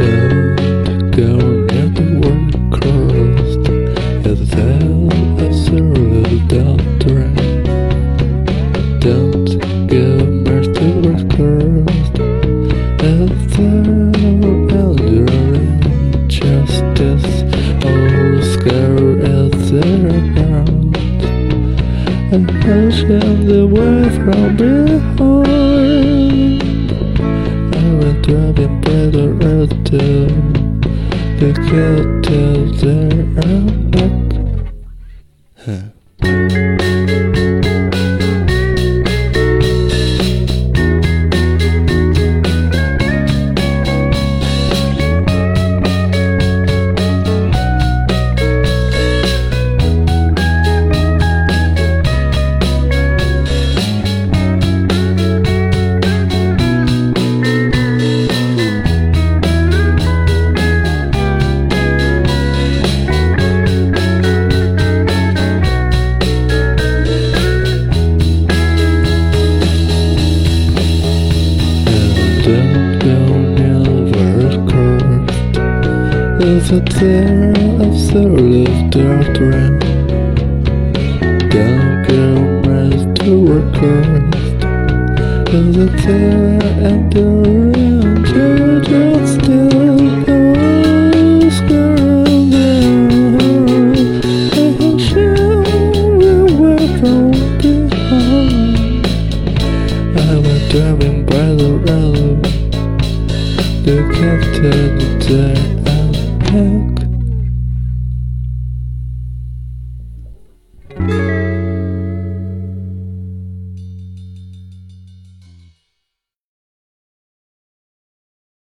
the. Don't go past the world crossed, injustice, all scar at their ground, and pushing the way from behind. The hotel there I'm. Huh. Tear and the rain. You just still ask around there. I can show you where from behind. I was driving by the road. The captain there hug.